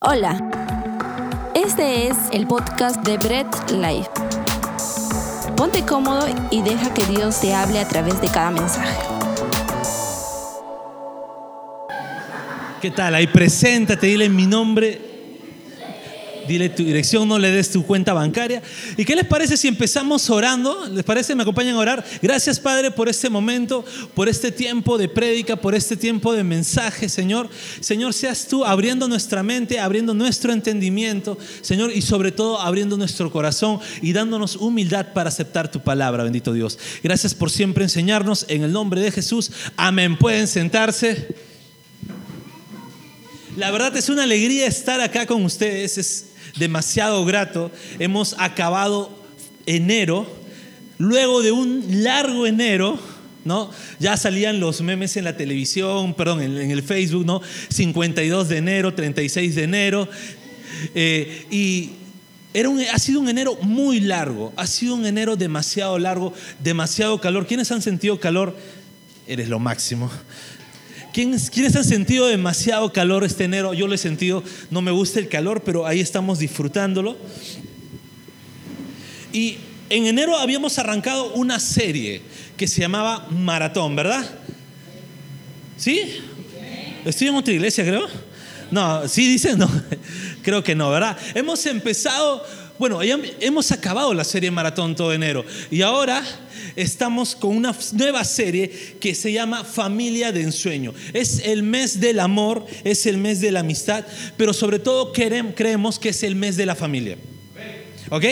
Hola, este es el podcast de Bread Life. Ponte cómodo y deja que Dios te hable a través de cada mensaje. ¿Qué tal? Ahí preséntate, dile mi nombre, dile tu dirección, no le des tu cuenta bancaria. ¿Y qué les parece si empezamos orando? ¿Les parece? ¿Me acompañan a orar? Gracias, Padre, por este momento, por este tiempo de prédica, por este tiempo de mensaje, Señor. Señor, seas tú abriendo nuestra mente, abriendo nuestro entendimiento, Señor, y sobre todo abriendo nuestro corazón y dándonos humildad para aceptar tu palabra, bendito Dios. Gracias por siempre enseñarnos en el nombre de Jesús. Amén. Pueden sentarse. La verdad es una alegría estar acá con ustedes, es demasiado grato. Hemos acabado enero, luego de un largo enero, ¿no? Ya salían los memes en la televisión, perdón, en, el Facebook, ¿no? 52 de enero, 36 de enero. Eh, y era un, ha sido un enero muy largo, ha sido un enero demasiado largo, demasiado calor. ¿Quiénes han sentido calor? Eres lo máximo. ¿Quiénes, han sentido demasiado calor este enero? Yo lo he sentido, no me gusta el calor, pero ahí estamos disfrutándolo. Y en enero habíamos arrancado una serie que se llamaba Maratón, ¿verdad? ¿Sí? Estoy en otra iglesia, creo. No, ¿sí dicen? No, creo que no, ¿verdad? Hemos empezado, bueno, hemos acabado la serie Maratón todo enero. Y ahora estamos con una nueva serie que se llama Familia de Ensueño. Es el mes del amor, es el mes de la amistad, pero sobre todo creemos que es el mes de la familia. ¿Ok?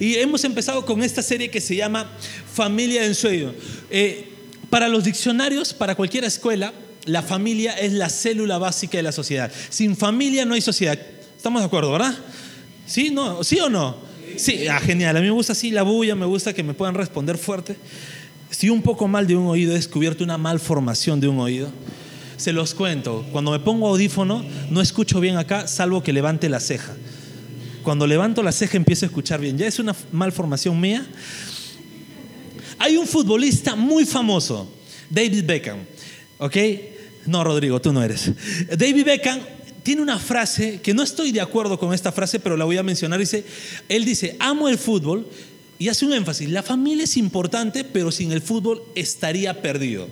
Y hemos empezado con esta serie que se llama Familia de Ensueño. Eh, para los diccionarios, para cualquier escuela, la familia es la célula básica de la sociedad. Sin familia no hay sociedad. ¿Estamos de acuerdo, verdad? ¿Sí? ¿No? ¿Sí o no? Sí, ah, genial. A mí me gusta así la bulla, me gusta que me puedan responder fuerte. Estoy un poco mal de un oído, he descubierto una malformación de un oído. Se los cuento. Cuando me pongo audífono, no escucho bien acá, salvo que levante la ceja. Cuando levanto la ceja, empiezo a escuchar bien. Ya es una malformación mía. Hay un futbolista muy famoso, David Beckham. ¿Ok? No, Rodrigo, tú no eres. David Beckham tiene una frase que no estoy de acuerdo con esta frase, pero la voy a mencionar. Dice, él dice, amo el fútbol y hace un énfasis, la familia es importante, pero sin el fútbol estaría perdido.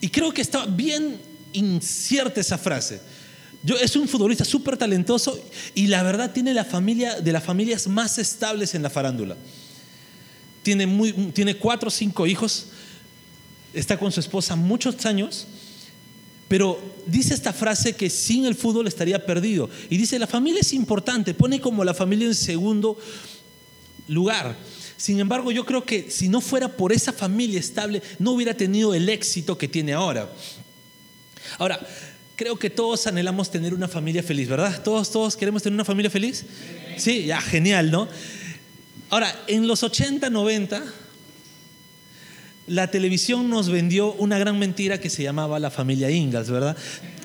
Y creo que está bien incierta esa frase. Yo, es un futbolista súper talentoso y la verdad tiene la familia de las familias más estables en la farándula. Tiene, muy, tiene cuatro o cinco hijos, está con su esposa muchos años pero dice esta frase que sin el fútbol estaría perdido. Y dice, la familia es importante, pone como la familia en segundo lugar. Sin embargo, yo creo que si no fuera por esa familia estable, no hubiera tenido el éxito que tiene ahora. Ahora, creo que todos anhelamos tener una familia feliz, ¿verdad? Todos, todos queremos tener una familia feliz. Sí, ya, genial, ¿no? Ahora, en los 80, 90, la televisión nos vendió una gran mentira que se llamaba la familia Ingalls, ¿verdad?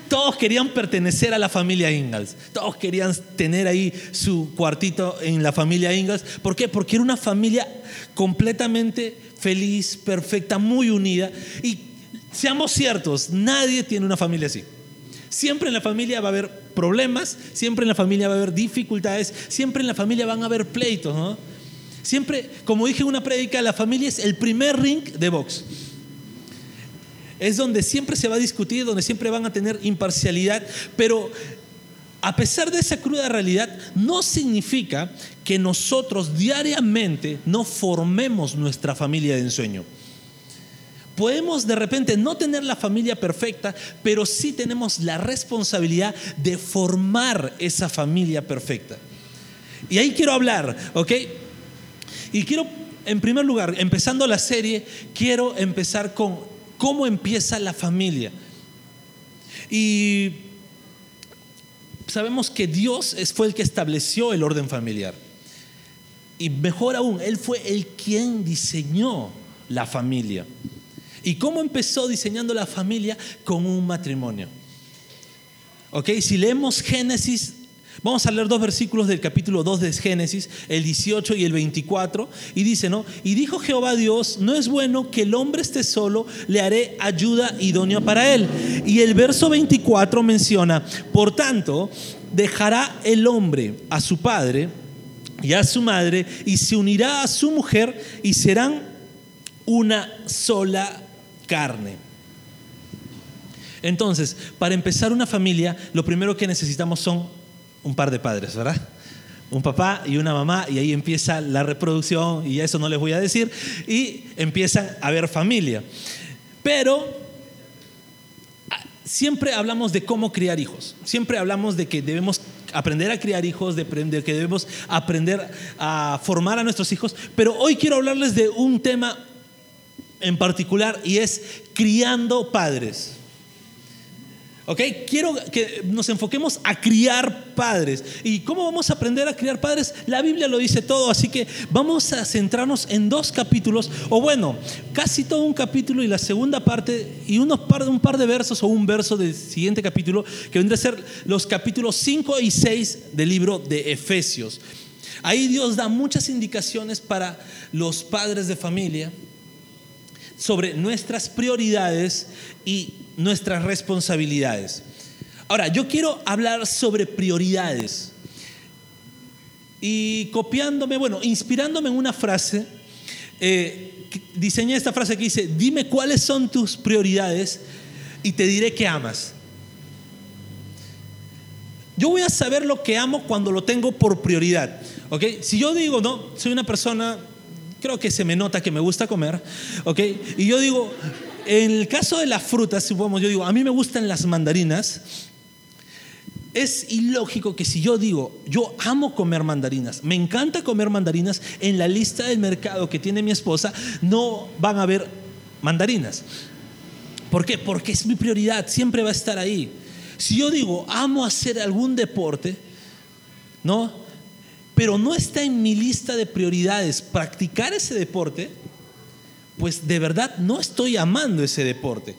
Todos querían pertenecer a la familia Ingalls. Todos querían tener ahí su cuartito en la familia Ingalls. ¿Por qué? Porque era una familia completamente feliz, perfecta, muy unida. Y seamos ciertos, nadie tiene una familia así. Siempre en la familia va a haber problemas, siempre en la familia va a haber dificultades, siempre en la familia van a haber pleitos, ¿no? Siempre, como dije en una prédica, la familia es el primer ring de box. Es donde siempre se va a discutir, donde siempre van a tener imparcialidad, pero a pesar de esa cruda realidad, no significa que nosotros diariamente no formemos nuestra familia de ensueño. Podemos de repente no tener la familia perfecta, pero sí tenemos la responsabilidad de formar esa familia perfecta. Y ahí quiero hablar, ¿ok? Y quiero, en primer lugar, empezando la serie, quiero empezar con cómo empieza la familia. Y sabemos que Dios fue el que estableció el orden familiar. Y mejor aún, Él fue el quien diseñó la familia. ¿Y cómo empezó diseñando la familia? Con un matrimonio. Ok, si leemos Génesis Vamos a leer dos versículos del capítulo 2 de Génesis, el 18 y el 24, y dice, ¿no? Y dijo Jehová Dios, no es bueno que el hombre esté solo, le haré ayuda idónea para él. Y el verso 24 menciona, por tanto, dejará el hombre a su padre y a su madre y se unirá a su mujer y serán una sola carne. Entonces, para empezar una familia, lo primero que necesitamos son un par de padres, ¿verdad? Un papá y una mamá, y ahí empieza la reproducción, y eso no les voy a decir, y empiezan a haber familia. Pero ah, siempre hablamos de cómo criar hijos, siempre hablamos de que debemos aprender a criar hijos, de, que debemos aprender a formar a nuestros hijos, pero hoy quiero hablarles de un tema en particular y es criando padres. ¿Ok? Quiero que nos enfoquemos a criar padres. ¿Y cómo vamos a aprender a criar padres? La Biblia lo dice todo, así que vamos a centrarnos en dos capítulos, o bueno, casi todo un capítulo y la segunda parte, y unos par, un par de versos o un verso del siguiente capítulo, que vendrá a ser los capítulos 5 y 6 del libro de Efesios. Ahí Dios da muchas indicaciones para los padres de familia sobre nuestras prioridades y nuestras responsabilidades. Ahora, yo quiero hablar sobre prioridades. Y copiándome, bueno, inspirándome en una frase, eh, diseñé esta frase que dice, dime cuáles son tus prioridades y te diré que amas. Yo voy a saber lo que amo cuando lo tengo por prioridad. ¿ok? Si yo digo, no, soy una persona, creo que se me nota que me gusta comer, ¿ok? Y yo digo, en el caso de las frutas, supongamos, yo digo, a mí me gustan las mandarinas. Es ilógico que si yo digo, yo amo comer mandarinas, me encanta comer mandarinas, en la lista del mercado que tiene mi esposa no van a haber mandarinas. ¿Por qué? Porque es mi prioridad, siempre va a estar ahí. Si yo digo, amo hacer algún deporte, ¿no? Pero no está en mi lista de prioridades practicar ese deporte, pues de verdad no estoy amando ese deporte.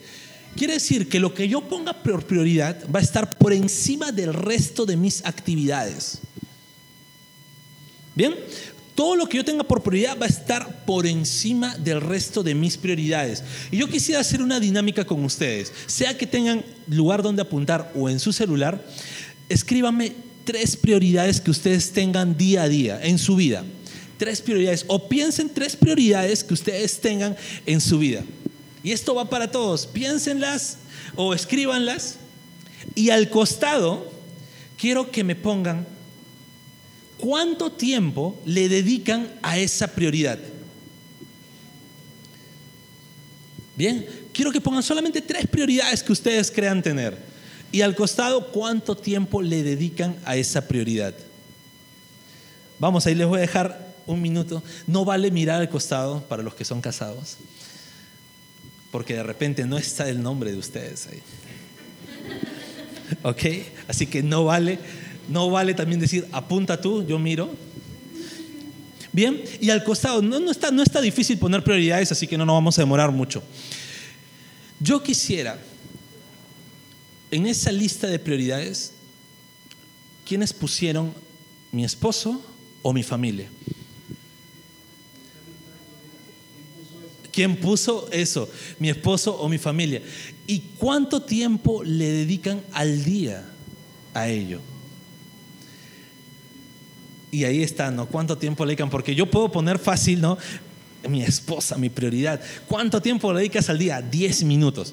Quiere decir que lo que yo ponga por prioridad va a estar por encima del resto de mis actividades. Bien, todo lo que yo tenga por prioridad va a estar por encima del resto de mis prioridades. Y yo quisiera hacer una dinámica con ustedes. Sea que tengan lugar donde apuntar o en su celular, escríbanme tres prioridades que ustedes tengan día a día en su vida tres prioridades o piensen tres prioridades que ustedes tengan en su vida. Y esto va para todos. Piénsenlas o escríbanlas. Y al costado, quiero que me pongan cuánto tiempo le dedican a esa prioridad. Bien, quiero que pongan solamente tres prioridades que ustedes crean tener. Y al costado, cuánto tiempo le dedican a esa prioridad. Vamos, ahí les voy a dejar un minuto. No vale mirar al costado para los que son casados, porque de repente no está el nombre de ustedes ahí. ¿Ok? Así que no vale, no vale también decir, apunta tú, yo miro. Bien, y al costado, no, no, está, no está difícil poner prioridades, así que no nos vamos a demorar mucho. Yo quisiera, en esa lista de prioridades, ¿quiénes pusieron mi esposo o mi familia? ¿Quién puso eso? ¿Mi esposo o mi familia? ¿Y cuánto tiempo le dedican al día a ello? Y ahí está, ¿no? ¿Cuánto tiempo le dedican? Porque yo puedo poner fácil, ¿no? Mi esposa, mi prioridad. ¿Cuánto tiempo le dedicas al día? Diez minutos.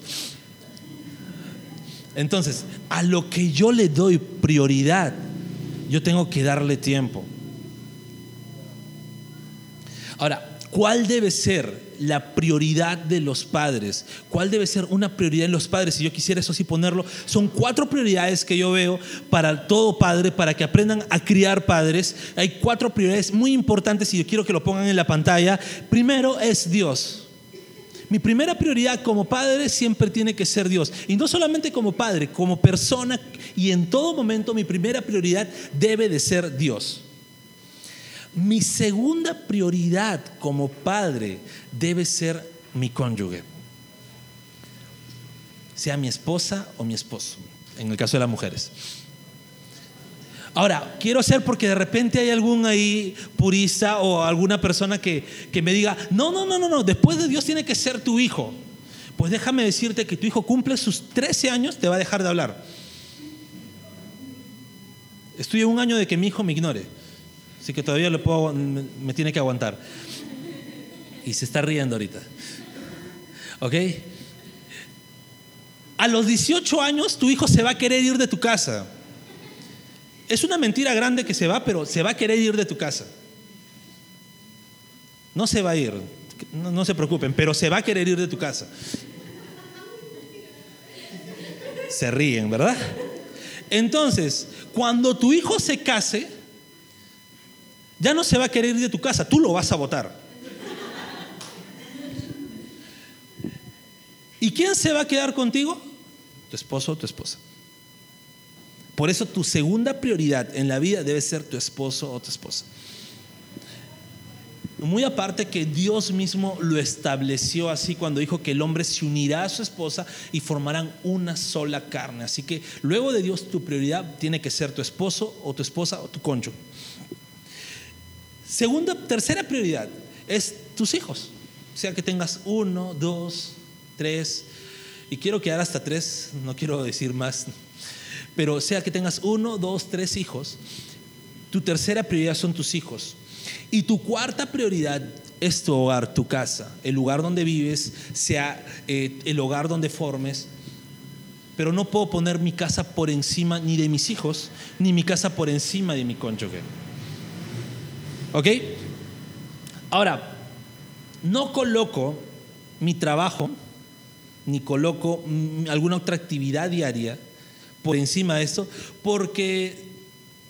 Entonces, a lo que yo le doy prioridad, yo tengo que darle tiempo. Ahora, ¿cuál debe ser la prioridad de los padres. ¿Cuál debe ser una prioridad en los padres? Si yo quisiera eso sí ponerlo, son cuatro prioridades que yo veo para todo padre, para que aprendan a criar padres. Hay cuatro prioridades muy importantes y yo quiero que lo pongan en la pantalla. Primero es Dios. Mi primera prioridad como padre siempre tiene que ser Dios. Y no solamente como padre, como persona y en todo momento mi primera prioridad debe de ser Dios. Mi segunda prioridad como padre debe ser mi cónyuge, sea mi esposa o mi esposo, en el caso de las mujeres. Ahora, quiero ser porque de repente hay algún ahí purista o alguna persona que, que me diga, no, no, no, no, no, después de Dios tiene que ser tu hijo. Pues déjame decirte que tu hijo cumple sus 13 años, te va a dejar de hablar. Estoy a un año de que mi hijo me ignore. Así que todavía le puedo, me, tiene que aguantar. Y se está riendo ahorita. ¿Ok? A los 18 años tu hijo se va a querer ir de tu casa. Es una mentira grande que se va, pero se va a querer ir de tu casa. No se va a ir, no se preocupen, pero se va a querer ir de tu casa. Se ríen, ¿verdad? Entonces, cuando tu hijo se case, ya no se va a querer ir de tu casa, tú lo vas a votar. ¿Y quién se va a quedar contigo? Tu esposo o tu esposa. Por eso tu segunda prioridad en la vida debe ser tu esposo o tu esposa. Muy aparte que Dios mismo lo estableció así cuando dijo que el hombre se unirá a su esposa y formarán una sola carne. Así que luego de Dios tu prioridad tiene que ser tu esposo o tu esposa o tu cónyuge. Segunda, tercera prioridad es tus hijos. Sea que tengas uno, dos, tres, y quiero quedar hasta tres, no quiero decir más, pero sea que tengas uno, dos, tres hijos, tu tercera prioridad son tus hijos. Y tu cuarta prioridad es tu hogar, tu casa, el lugar donde vives, sea eh, el hogar donde formes. Pero no puedo poner mi casa por encima ni de mis hijos, ni mi casa por encima de mi cónyuge. ¿Ok? Ahora, no coloco mi trabajo, ni coloco mm, alguna otra actividad diaria por encima de esto, porque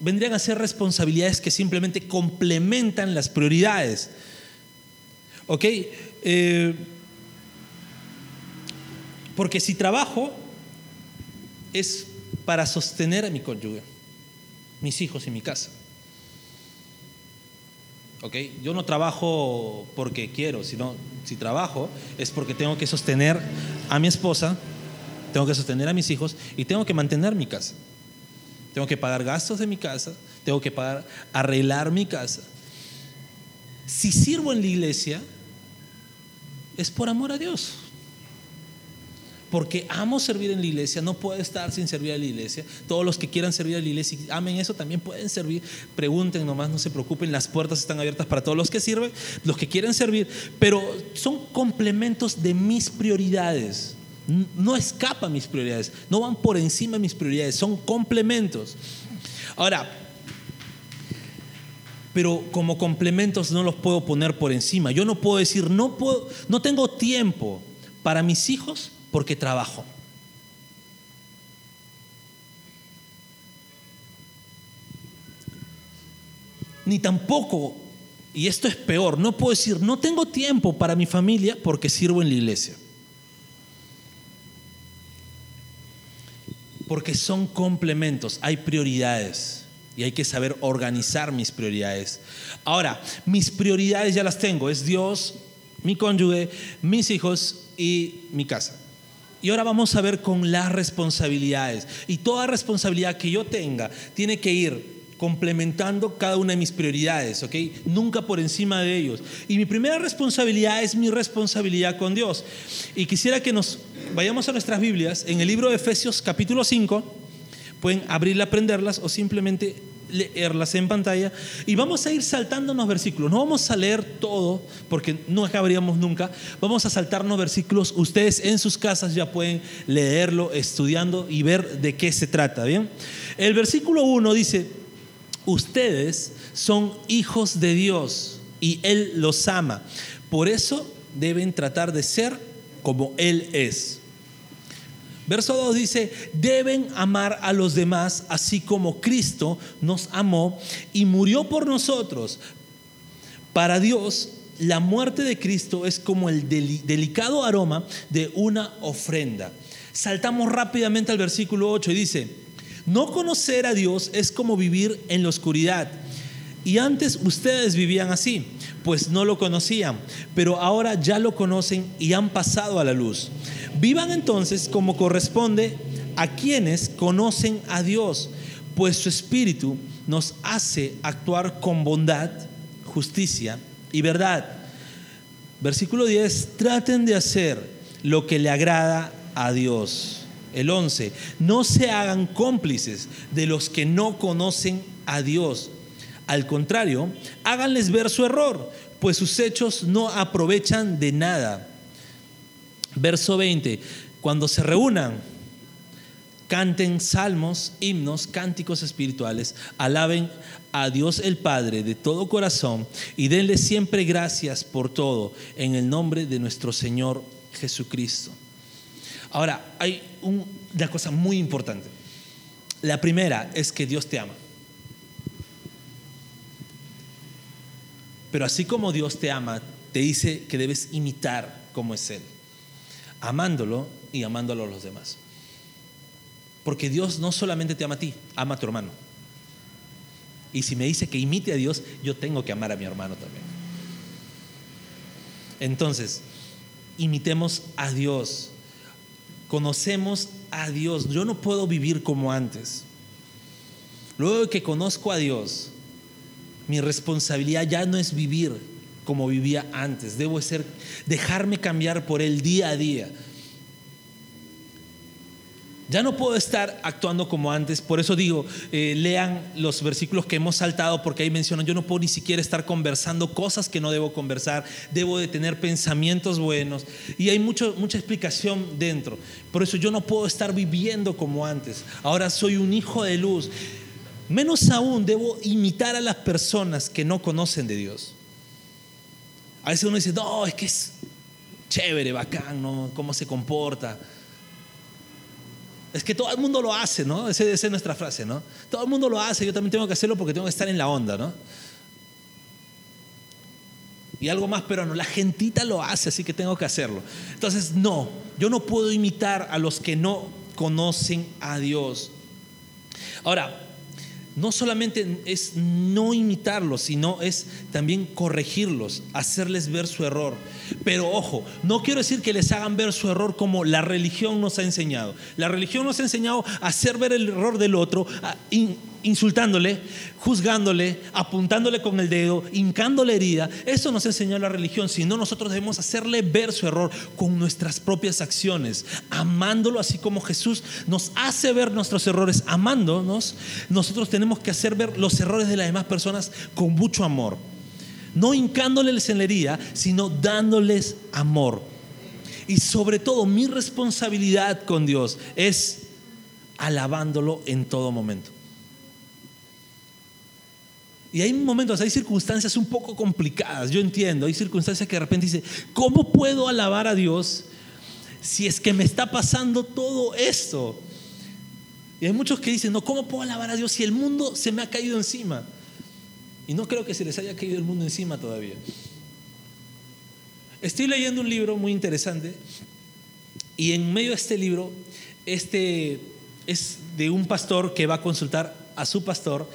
vendrían a ser responsabilidades que simplemente complementan las prioridades. ¿Ok? Eh, porque si trabajo es para sostener a mi cónyuge, mis hijos y mi casa. ¿Ok? Yo no trabajo porque quiero, sino si trabajo es porque tengo que sostener a mi esposa, tengo que sostener a mis hijos y tengo que mantener mi casa. Tengo que pagar gastos de mi casa, tengo que pagar, arreglar mi casa. Si sirvo en la iglesia, es por amor a Dios. Porque amo servir en la iglesia, no puedo estar sin servir a la iglesia. Todos los que quieran servir a la iglesia y amen eso también pueden servir. Pregunten nomás, no se preocupen, las puertas están abiertas para todos los que sirven, los que quieren servir, pero son complementos de mis prioridades no escapan mis prioridades, no van por encima de mis prioridades, son complementos. Ahora, pero como complementos no los puedo poner por encima. Yo no puedo decir, no, puedo, no tengo tiempo para mis hijos porque trabajo. Ni tampoco, y esto es peor, no puedo decir, no tengo tiempo para mi familia porque sirvo en la iglesia. Porque son complementos, hay prioridades y hay que saber organizar mis prioridades. Ahora, mis prioridades ya las tengo, es Dios, mi cónyuge, mis hijos y mi casa. Y ahora vamos a ver con las responsabilidades. Y toda responsabilidad que yo tenga tiene que ir complementando cada una de mis prioridades, ¿ok? Nunca por encima de ellos. Y mi primera responsabilidad es mi responsabilidad con Dios. Y quisiera que nos vayamos a nuestras Biblias, en el libro de Efesios capítulo 5, pueden abrirla, aprenderlas o simplemente leerlas en pantalla y vamos a ir saltándonos versículos. No vamos a leer todo porque no acabaríamos nunca. Vamos a saltarnos versículos. Ustedes en sus casas ya pueden leerlo, estudiando y ver de qué se trata. Bien, el versículo 1 dice: Ustedes son hijos de Dios y Él los ama. Por eso deben tratar de ser como Él es. Verso 2 dice, deben amar a los demás así como Cristo nos amó y murió por nosotros. Para Dios, la muerte de Cristo es como el delicado aroma de una ofrenda. Saltamos rápidamente al versículo 8 y dice, no conocer a Dios es como vivir en la oscuridad. Y antes ustedes vivían así, pues no lo conocían, pero ahora ya lo conocen y han pasado a la luz. Vivan entonces como corresponde a quienes conocen a Dios, pues su espíritu nos hace actuar con bondad, justicia y verdad. Versículo 10, traten de hacer lo que le agrada a Dios. El 11, no se hagan cómplices de los que no conocen a Dios. Al contrario, háganles ver su error, pues sus hechos no aprovechan de nada. Verso 20, cuando se reúnan, canten salmos, himnos, cánticos espirituales, alaben a Dios el Padre de todo corazón y denle siempre gracias por todo en el nombre de nuestro Señor Jesucristo. Ahora, hay una cosa muy importante. La primera es que Dios te ama. Pero así como Dios te ama, te dice que debes imitar como es Él, amándolo y amándolo a los demás. Porque Dios no solamente te ama a ti, ama a tu hermano. Y si me dice que imite a Dios, yo tengo que amar a mi hermano también. Entonces, imitemos a Dios. Conocemos a Dios. Yo no puedo vivir como antes. Luego que conozco a Dios, mi responsabilidad ya no es vivir como vivía antes. Debo ser dejarme cambiar por el día a día. Ya no puedo estar actuando como antes, por eso digo, eh, lean los versículos que hemos saltado, porque ahí mencionan, yo no puedo ni siquiera estar conversando cosas que no debo conversar, debo de tener pensamientos buenos, y hay mucha explicación dentro. Por eso yo no puedo estar viviendo como antes, ahora soy un hijo de luz. Menos aún debo imitar a las personas que no conocen de Dios. A veces uno dice, no, es que es chévere, bacán, ¿no? cómo se comporta. Es que todo el mundo lo hace, ¿no? Esa, es nuestra frase, ¿no? Todo el mundo lo hace, yo también tengo que hacerlo porque tengo que estar en la onda, ¿no? Y algo más, pero no, la gentita lo hace, así que tengo que hacerlo. Entonces, no, yo no puedo imitar a los que no conocen a Dios. Ahora, no solamente es no imitarlos, sino es también corregirlos, hacerles ver su error. Pero ojo, no quiero decir que les hagan ver su error como la religión nos ha enseñado. La religión nos ha enseñado a hacer ver el error del otro, insultándole, juzgándole, apuntándole con el dedo, hincándole herida. Eso nos enseñó la religión, sino nosotros debemos hacerle ver su error con nuestras propias acciones, amándolo así como Jesús nos hace ver nuestros errores, amándonos. Nosotros tenemos que hacer ver los errores de las demás personas con mucho amor. No hincándoles en la herida, sino dándoles amor. Y sobre todo mi responsabilidad con Dios es alabándolo en todo momento. Y hay momentos, hay circunstancias un poco complicadas, yo entiendo, hay circunstancias que de repente dice, ¿cómo puedo alabar a Dios si es que me está pasando todo esto? Y hay muchos que dicen, no, ¿cómo puedo alabar a Dios si el mundo se me ha caído encima? Y no creo que se les haya caído el mundo encima todavía. Estoy leyendo un libro muy interesante y en medio de este libro, este es de un pastor que va a consultar a su pastor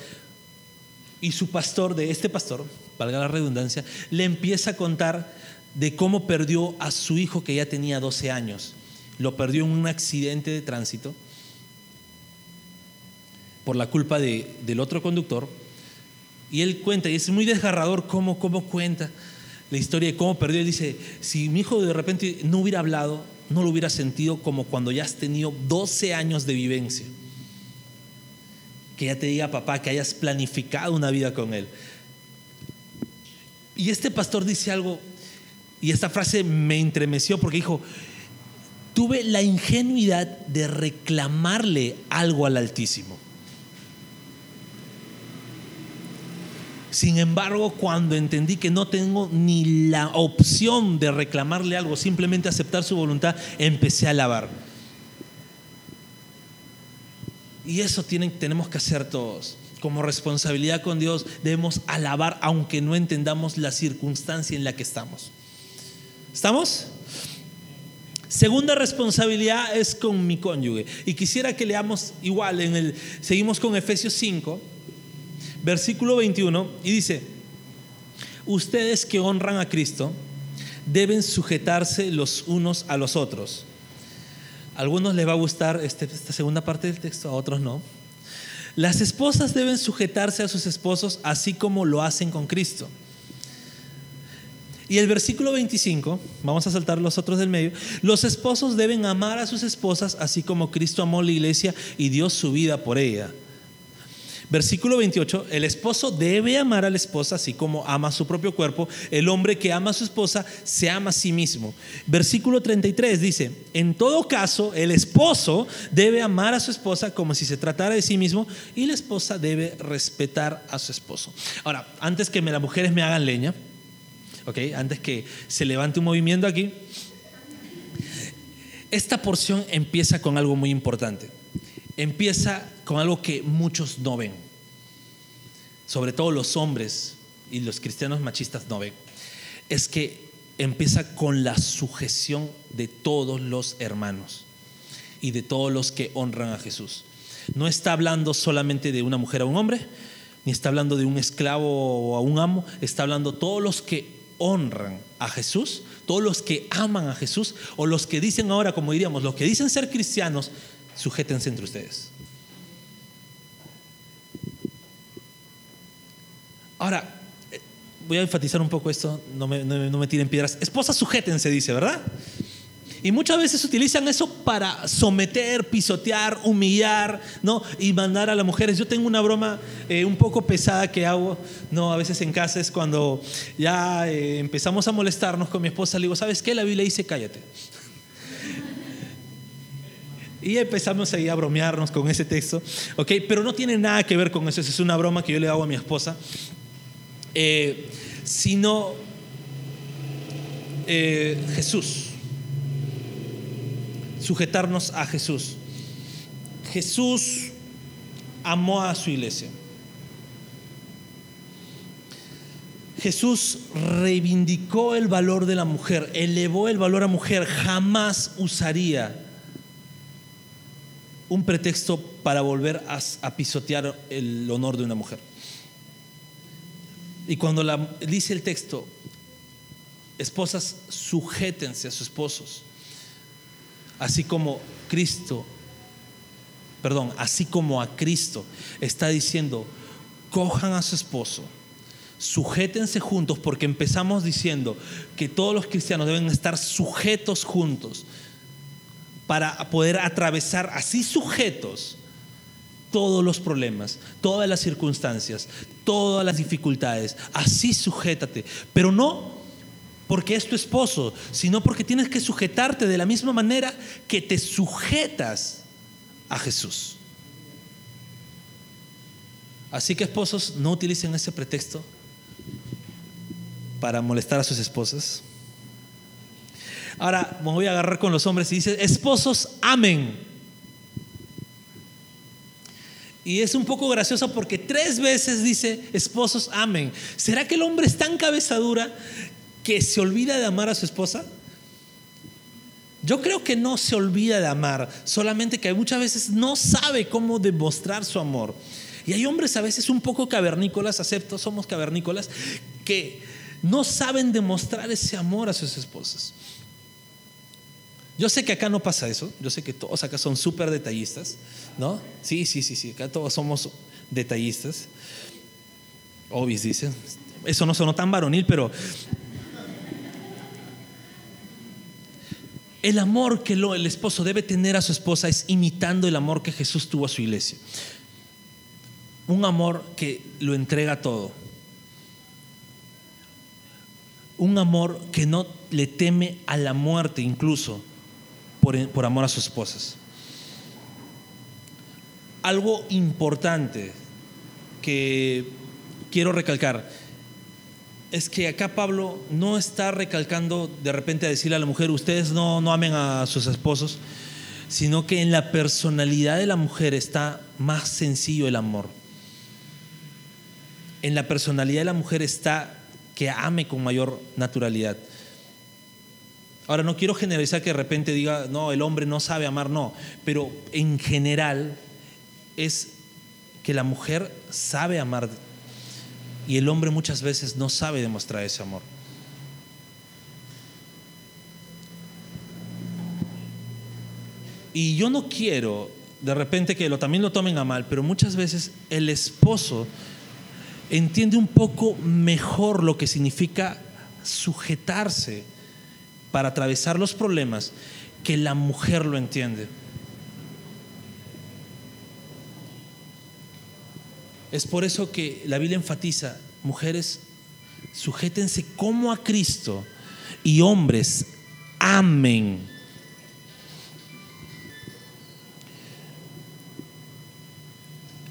y su pastor, de este pastor, valga la redundancia, le empieza a contar de cómo perdió a su hijo que ya tenía 12 años. Lo perdió en un accidente de tránsito por la culpa de, del otro conductor. Y él cuenta, y es muy desgarrador cómo, cómo cuenta la historia de cómo perdió. Él dice, si mi hijo de repente no hubiera hablado, no lo hubiera sentido como cuando ya has tenido 12 años de vivencia que ya te diga papá que hayas planificado una vida con él. Y este pastor dice algo, y esta frase me entremeció porque dijo, tuve la ingenuidad de reclamarle algo al Altísimo. Sin embargo, cuando entendí que no tengo ni la opción de reclamarle algo, simplemente aceptar su voluntad, empecé a alabar. Y eso tenemos que hacer todos. Como responsabilidad con Dios debemos alabar aunque no entendamos la circunstancia en la que estamos. ¿Estamos? Segunda responsabilidad es con mi cónyuge. Y quisiera que leamos igual en el seguimos con Efesios 5, versículo 21 y dice, "Ustedes que honran a Cristo deben sujetarse los unos a los otros." A algunos les va a gustar este, esta segunda parte del texto, a otros no. Las esposas deben sujetarse a sus esposos así como lo hacen con Cristo. Y el versículo 25, vamos a saltar los otros del medio, los esposos deben amar a sus esposas así como Cristo amó la iglesia y dio su vida por ella. Versículo 28, el esposo debe amar a la esposa así como ama su propio cuerpo. El hombre que ama a su esposa se ama a sí mismo. Versículo 33 dice, en todo caso, el esposo debe amar a su esposa como si se tratara de sí mismo y la esposa debe respetar a su esposo. Ahora, antes que las mujeres me hagan leña, ¿ok? Antes que se levante un movimiento aquí, esta porción empieza con algo muy importante. Empieza con algo que muchos no ven, sobre todo los hombres y los cristianos machistas no ven. Es que empieza con la sujeción de todos los hermanos y de todos los que honran a Jesús. No está hablando solamente de una mujer a un hombre, ni está hablando de un esclavo a un amo, está hablando todos los que honran a Jesús, todos los que aman a Jesús, o los que dicen ahora, como diríamos, los que dicen ser cristianos, sujétense entre ustedes. Ahora, eh, voy a enfatizar un poco esto, no me, no me tiren piedras. Esposas, sujétense, dice, ¿verdad? Y muchas veces utilizan eso para someter, pisotear, humillar, ¿no? Y mandar a las mujeres. Yo tengo una broma eh, un poco pesada que hago, ¿no? A veces en casa es cuando ya eh, empezamos a molestarnos con mi esposa, le digo, ¿sabes qué? La Biblia dice, cállate. Y empezamos ahí a bromearnos con ese texto, ¿ok? Pero no tiene nada que ver con eso, es una broma que yo le hago a mi esposa. Eh, sino Jesús sujetarnos a Jesús. Jesús amó a su iglesia. Jesús reivindicó el valor de la mujer, elevó el valor a mujer, jamás usaría un pretexto para volver a, pisotear el honor de una mujer. Y cuando la, dice el texto, esposas, sujétense a sus esposos. Así como Cristo, perdón, así como a Cristo está diciendo, cojan a su esposo, sujétense juntos, porque empezamos diciendo que todos los cristianos deben estar sujetos juntos para poder atravesar así sujetos todos los problemas, todas las circunstancias, todas las dificultades. Así sujétate, pero no porque es tu esposo, sino porque tienes que sujetarte de la misma manera que te sujetas a Jesús. Así que esposos, no utilicen ese pretexto para molestar a sus esposas. Ahora me voy a agarrar con los hombres y dice, esposos, amen. Y es un poco gracioso porque tres veces dice, esposos, amen. ¿Será que el hombre es tan cabezadura que se olvida de amar a su esposa? Yo creo que no se olvida de amar, solamente que muchas veces no sabe cómo demostrar su amor. Y hay hombres a veces un poco cavernícolas, acepto, somos cavernícolas, que no saben demostrar ese amor a sus esposas. Yo sé que acá no pasa eso, yo sé que todos acá son súper detallistas, ¿no? Sí, sí, sí, sí, acá todos somos detallistas. Obis dice, eso no sonó tan varonil, pero El amor que el esposo debe tener a su esposa es imitando el amor que Jesús tuvo a su iglesia. Un amor que lo entrega todo. Un amor que no le teme a la muerte incluso por, amor a sus esposas. Algo importante que quiero recalcar es que acá Pablo no está recalcando de repente a decirle a la mujer, ustedes no, no amen a sus esposos, sino que en la personalidad de la mujer está más sencillo el amor. En la personalidad de la mujer está que ame con mayor naturalidad. Ahora, no quiero generalizar que de repente diga, no, el hombre no sabe amar, no, pero en general es que la mujer sabe amar y el hombre muchas veces no sabe demostrar ese amor. Y yo no quiero de repente que lo, también lo tomen a mal, pero muchas veces el esposo entiende un poco mejor lo que significa sujetarse para atravesar los problemas que la mujer lo entiende. Es por eso que la Biblia enfatiza, mujeres, sujétense como a Cristo y hombres, amen.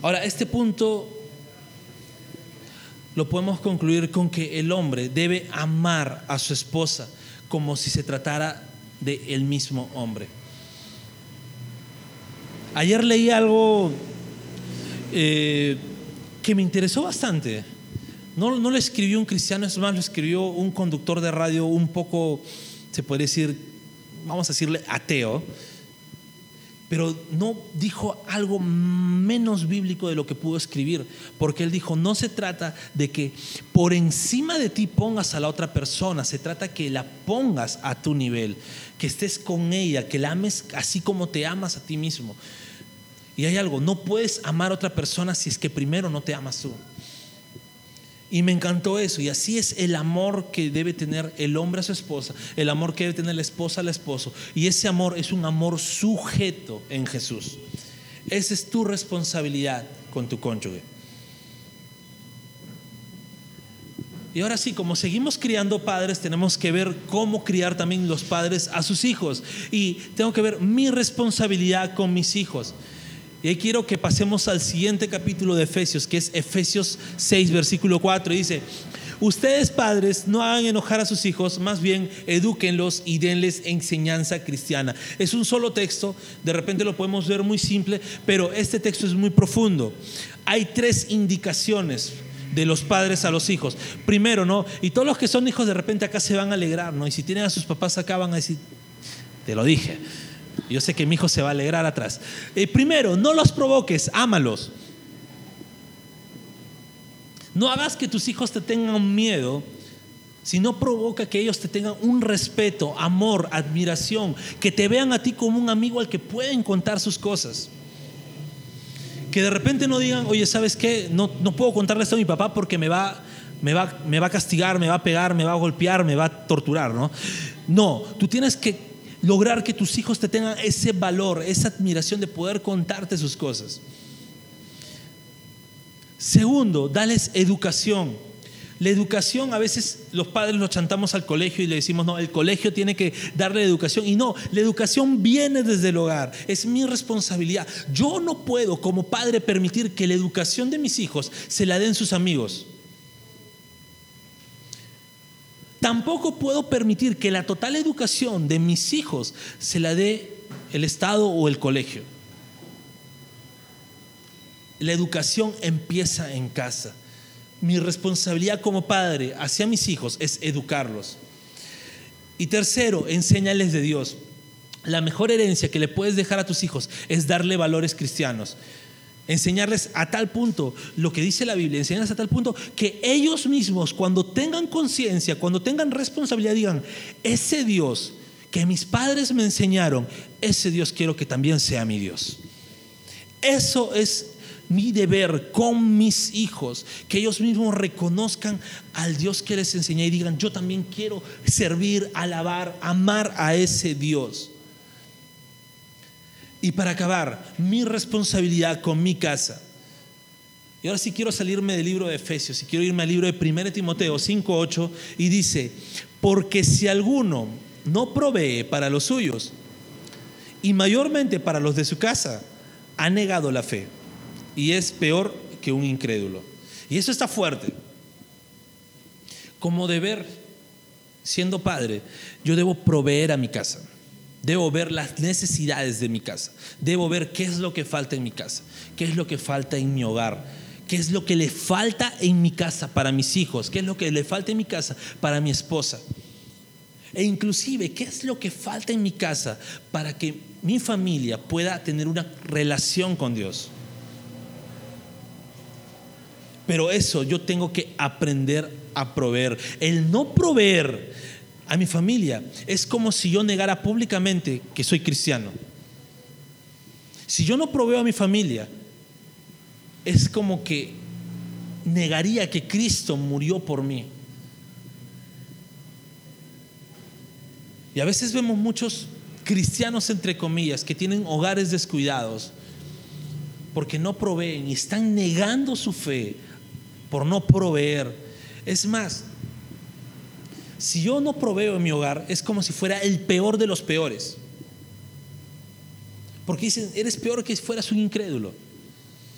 Ahora, este punto lo podemos concluir con que el hombre debe amar a su esposa como si se tratara de el mismo hombre. Ayer leí algo eh, que me interesó bastante. No, no lo escribió un cristiano, es más, lo escribió un conductor de radio un poco, se puede decir, vamos a decirle ateo, pero no dijo algo menos bíblico de lo que pudo escribir, porque él dijo, no se trata de que por encima de ti pongas a la otra persona, se trata que la pongas a tu nivel, que estés con ella, que la ames así como te amas a ti mismo. Y hay algo, no puedes amar a otra persona si es que primero no te amas tú. Y me encantó eso. Y así es el amor que debe tener el hombre a su esposa, el amor que debe tener la esposa al esposo. Y ese amor es un amor sujeto en Jesús. Esa es tu responsabilidad con tu cónyuge. Y ahora sí, como seguimos criando padres, tenemos que ver cómo criar también los padres a sus hijos. Y tengo que ver mi responsabilidad con mis hijos. Y ahí quiero que pasemos al siguiente capítulo de Efesios, que es Efesios 6, versículo 4. Y dice, ustedes padres no hagan enojar a sus hijos, más bien edúquenlos y denles enseñanza cristiana. Es un solo texto, de repente lo podemos ver muy simple, pero este texto es muy profundo. Hay tres indicaciones de los padres a los hijos. Primero, ¿no? Y todos los que son hijos de repente acá se van a alegrar, ¿no? Y si tienen a sus papás acá van a decir, te lo dije. Yo sé que mi hijo se va a alegrar atrás. Eh, primero, no los provoques, ámalos. No hagas que tus hijos te tengan miedo, sino provoca que ellos te tengan un respeto, amor, admiración, que te vean a ti como un amigo al que pueden contar sus cosas. Que de repente no digan, oye, ¿sabes qué? No, no puedo contarle esto a mi papá porque me va, me, va, me va a castigar, me va a pegar, me va a golpear, me va a torturar, ¿no? No, tú tienes que lograr que tus hijos te tengan ese valor, esa admiración de poder contarte sus cosas. Segundo, dales educación. La educación a veces los padres lo chantamos al colegio y le decimos, no, el colegio tiene que darle educación. Y no, la educación viene desde el hogar, es mi responsabilidad. Yo no puedo como padre permitir que la educación de mis hijos se la den sus amigos. Tampoco puedo permitir que la total educación de mis hijos se la dé el Estado o el colegio. La educación empieza en casa. Mi responsabilidad como padre hacia mis hijos es educarlos. Y tercero, enséñales de Dios. La mejor herencia que le puedes dejar a tus hijos es darle valores cristianos. Enseñarles a tal punto lo que dice la Biblia, enseñarles a tal punto que ellos mismos cuando tengan conciencia, cuando tengan responsabilidad, digan, ese Dios que mis padres me enseñaron, ese Dios quiero que también sea mi Dios. Eso es mi deber con mis hijos, que ellos mismos reconozcan al Dios que les enseñé y digan, yo también quiero servir, alabar, amar a ese Dios. Y para acabar, mi responsabilidad con mi casa. Y ahora sí quiero salirme del libro de Efesios y quiero irme al libro de 1 Timoteo 5:8 y dice, porque si alguno no provee para los suyos y mayormente para los de su casa, ha negado la fe y es peor que un incrédulo. Y eso está fuerte. Como deber, siendo padre, yo debo proveer a mi casa. Debo ver las necesidades de mi casa. Debo ver qué es lo que falta en mi casa, qué es lo que falta en mi hogar, qué es lo que le falta en mi casa para mis hijos, qué es lo que le falta en mi casa para mi esposa. E inclusive, ¿qué es lo que falta en mi casa para que mi familia pueda tener una relación con Dios? Pero eso yo tengo que aprender a proveer. El no proveer a mi familia, es como si yo negara públicamente que soy cristiano. Si yo no proveo a mi familia, es como que negaría que Cristo murió por mí. Y a veces vemos muchos cristianos, entre comillas, que tienen hogares descuidados porque no proveen y están negando su fe por no proveer. Es más, si yo no proveo en mi hogar, es como si fuera el peor de los peores. Porque dicen, eres peor que si fueras un incrédulo.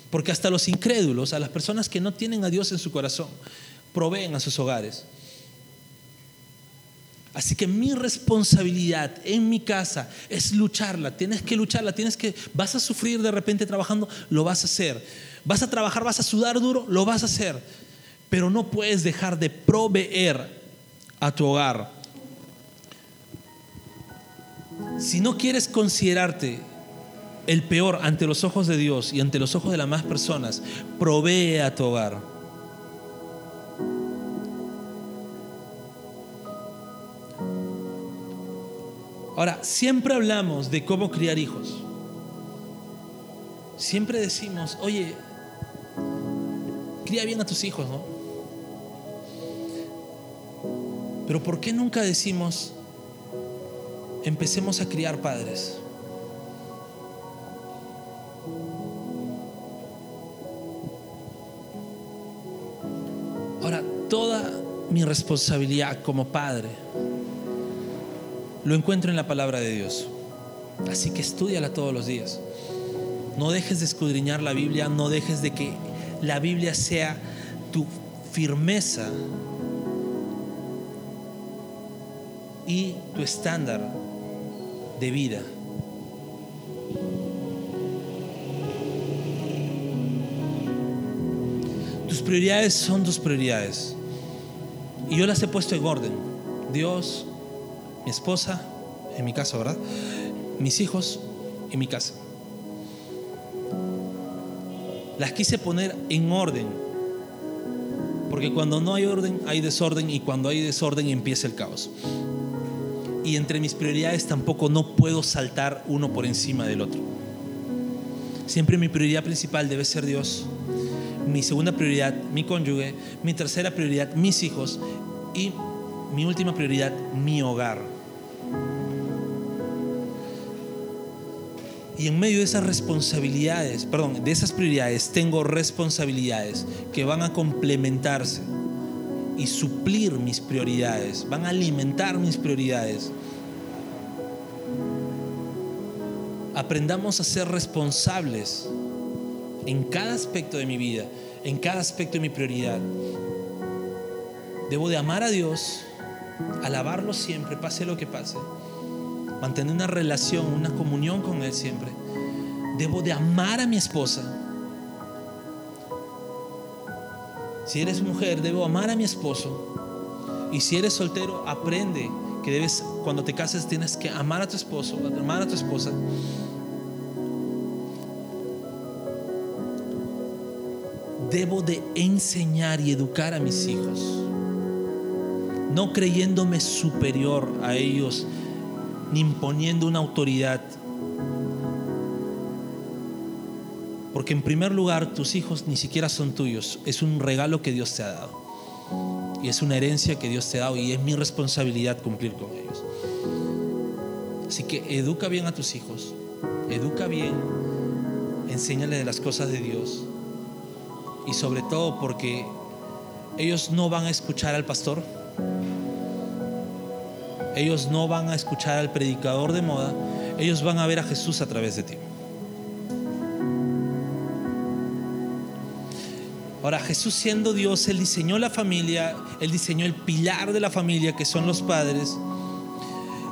Porque hasta los incrédulos, a las personas que no tienen a Dios en su corazón, proveen a sus hogares. Así que mi responsabilidad en mi casa es lucharla. Tienes que lucharla, tienes que, vas a sufrir de repente trabajando, lo vas a hacer. Vas a trabajar, vas a sudar duro, lo vas a hacer. Pero no puedes dejar de proveer a tu hogar. Si no quieres considerarte el peor ante los ojos de Dios y ante los ojos de las más personas, provee a tu hogar. Ahora, siempre hablamos de cómo criar hijos. Siempre decimos, oye, cría bien a tus hijos, ¿no? Pero ¿por qué nunca decimos, empecemos a criar padres? Ahora, toda mi responsabilidad como padre lo encuentro en la palabra de Dios. Así que estudiala todos los días. No dejes de escudriñar la Biblia, no dejes de que la Biblia sea tu firmeza y tu estándar de vida. Tus prioridades son tus prioridades. Y yo las he puesto en orden. Dios, mi esposa, en mi casa, ¿verdad? Mis hijos en mi casa. Las quise poner en orden, porque cuando no hay orden hay desorden y cuando hay desorden empieza el caos. Y entre mis prioridades tampoco no puedo saltar uno por encima del otro. Siempre mi prioridad principal debe ser Dios. Mi segunda prioridad, mi cónyuge. Mi tercera prioridad, mis hijos. Y mi última prioridad, mi hogar. Y en medio de esas responsabilidades, perdón, de esas prioridades, tengo responsabilidades que van a complementarse y suplir mis prioridades, van a alimentar mis prioridades. Aprendamos a ser responsables en cada aspecto de mi vida, en cada aspecto de mi prioridad. Debo de amar a Dios, alabarlo siempre, pase lo que pase mantener una relación, una comunión con Él siempre. Debo de amar a mi esposa. Si eres mujer, debo amar a mi esposo. Y si eres soltero, aprende que debes, cuando te cases, tienes que amar a tu esposo, amar a tu esposa. Debo de enseñar y educar a mis hijos, no creyéndome superior a ellos ni imponiendo una autoridad. Porque en primer lugar tus hijos ni siquiera son tuyos, es un regalo que Dios te ha dado. Y es una herencia que Dios te ha dado y es mi responsabilidad cumplir con ellos. Así que educa bien a tus hijos, educa bien, enséñale de las cosas de Dios. Y sobre todo porque ellos no van a escuchar al pastor, ellos no van a escuchar al predicador de moda, ellos van a ver a Jesús a través de ti. Ahora, Jesús siendo Dios, Él diseñó la familia, Él diseñó el pilar de la familia, que son los padres,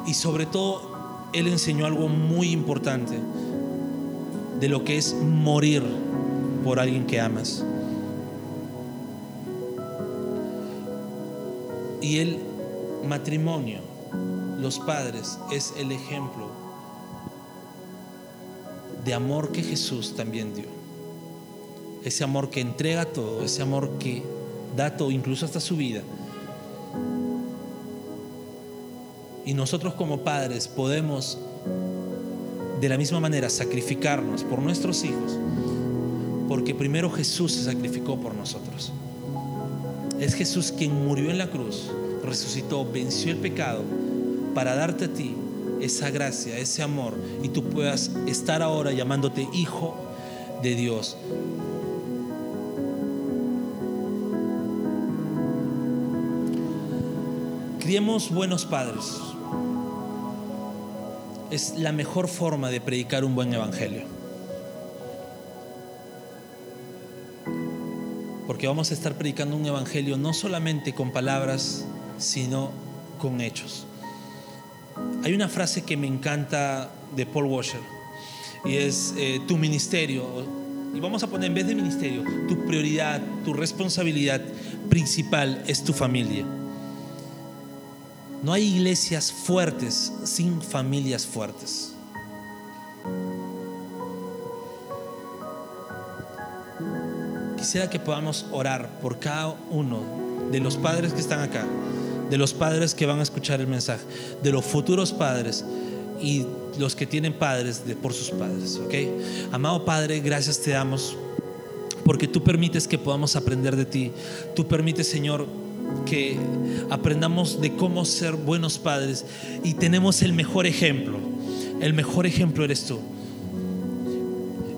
y sobre todo, Él enseñó algo muy importante, de lo que es morir por alguien que amas. Y el matrimonio los padres es el ejemplo de amor que Jesús también dio. Ese amor que entrega todo, ese amor que da todo, incluso hasta su vida. Y nosotros como padres podemos de la misma manera sacrificarnos por nuestros hijos, porque primero Jesús se sacrificó por nosotros. Es Jesús quien murió en la cruz, resucitó, venció el pecado para darte a ti esa gracia, ese amor, y tú puedas estar ahora llamándote hijo de Dios. Criemos buenos padres. Es la mejor forma de predicar un buen evangelio. Porque vamos a estar predicando un evangelio no solamente con palabras, sino con hechos. Hay una frase que me encanta de Paul Washer y es eh, tu ministerio. Y vamos a poner en vez de ministerio, tu prioridad, tu responsabilidad principal es tu familia. No hay iglesias fuertes sin familias fuertes. Quisiera que podamos orar por cada uno de los padres que están acá, de los padres que van a escuchar el mensaje, de los futuros padres y los que tienen padres por sus padres. ¿ok? Amado Padre, gracias te damos porque tú permites que podamos aprender de ti. Tú permites, Señor, que aprendamos de cómo ser buenos padres y tenemos el mejor ejemplo. El mejor ejemplo eres tú.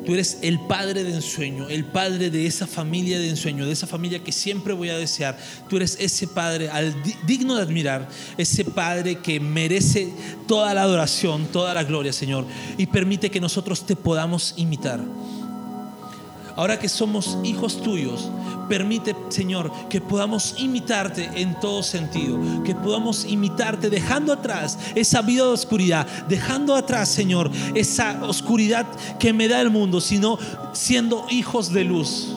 Tú eres el padre de ensueño, el padre de esa familia de ensueño, de esa familia que siempre voy a desear. Tú eres ese padre digno de admirar, ese padre que merece toda la adoración, toda la gloria, Señor. Y permite que nosotros te podamos imitar. Ahora que somos hijos tuyos, permite, Señor, que podamos imitarte en todo sentido, que podamos imitarte dejando atrás esa vida de oscuridad, dejando atrás, Señor, esa oscuridad que me da el mundo, sino siendo hijos de luz.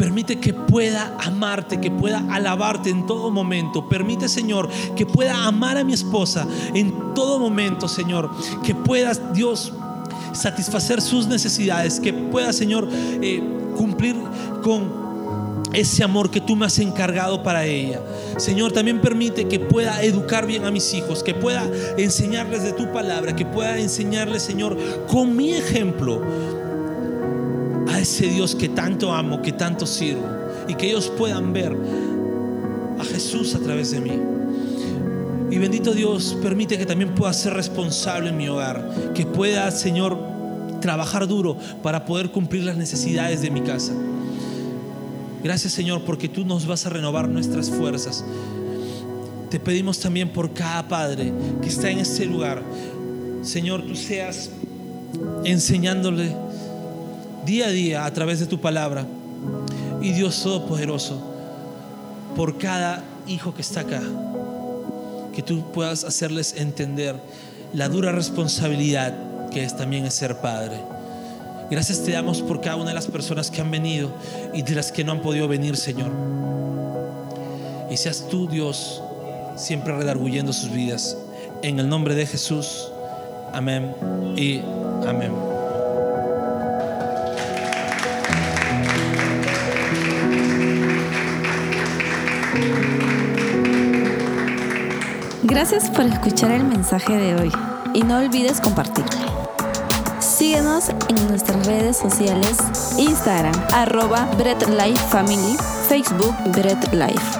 Permite que pueda amarte, que pueda alabarte en todo momento. Permite, Señor, que pueda amar a mi esposa en todo momento, Señor. Que puedas, Dios, satisfacer sus necesidades, que pueda, Señor, eh, cumplir con ese amor que tú me has encargado para ella. Señor, también permite que pueda educar bien a mis hijos, que pueda enseñarles de tu palabra, que pueda enseñarles, Señor, con mi ejemplo a ese Dios que tanto amo, que tanto sirvo, y que ellos puedan ver a Jesús a través de mí. Y bendito Dios, permite que también pueda ser responsable en mi hogar, que pueda, Señor, trabajar duro para poder cumplir las necesidades de mi casa. Gracias, Señor, porque tú nos vas a renovar nuestras fuerzas. Te pedimos también por cada padre que está en este lugar. Señor, tú seas enseñándole día a día a través de tu palabra. Y Dios Todopoderoso, por cada hijo que está acá, que tú puedas hacerles entender la dura responsabilidad que es también ser padre. Gracias te damos por cada una de las personas que han venido y de las que no han podido venir, Señor. Y seas tú, Dios, siempre redarguyendo sus vidas. En el nombre de Jesús. Amén y amén. Gracias por escuchar el mensaje de hoy y no olvides compartirlo. Síguenos en nuestras redes sociales, Instagram, arroba Bread Life Family, Facebook Bread Life.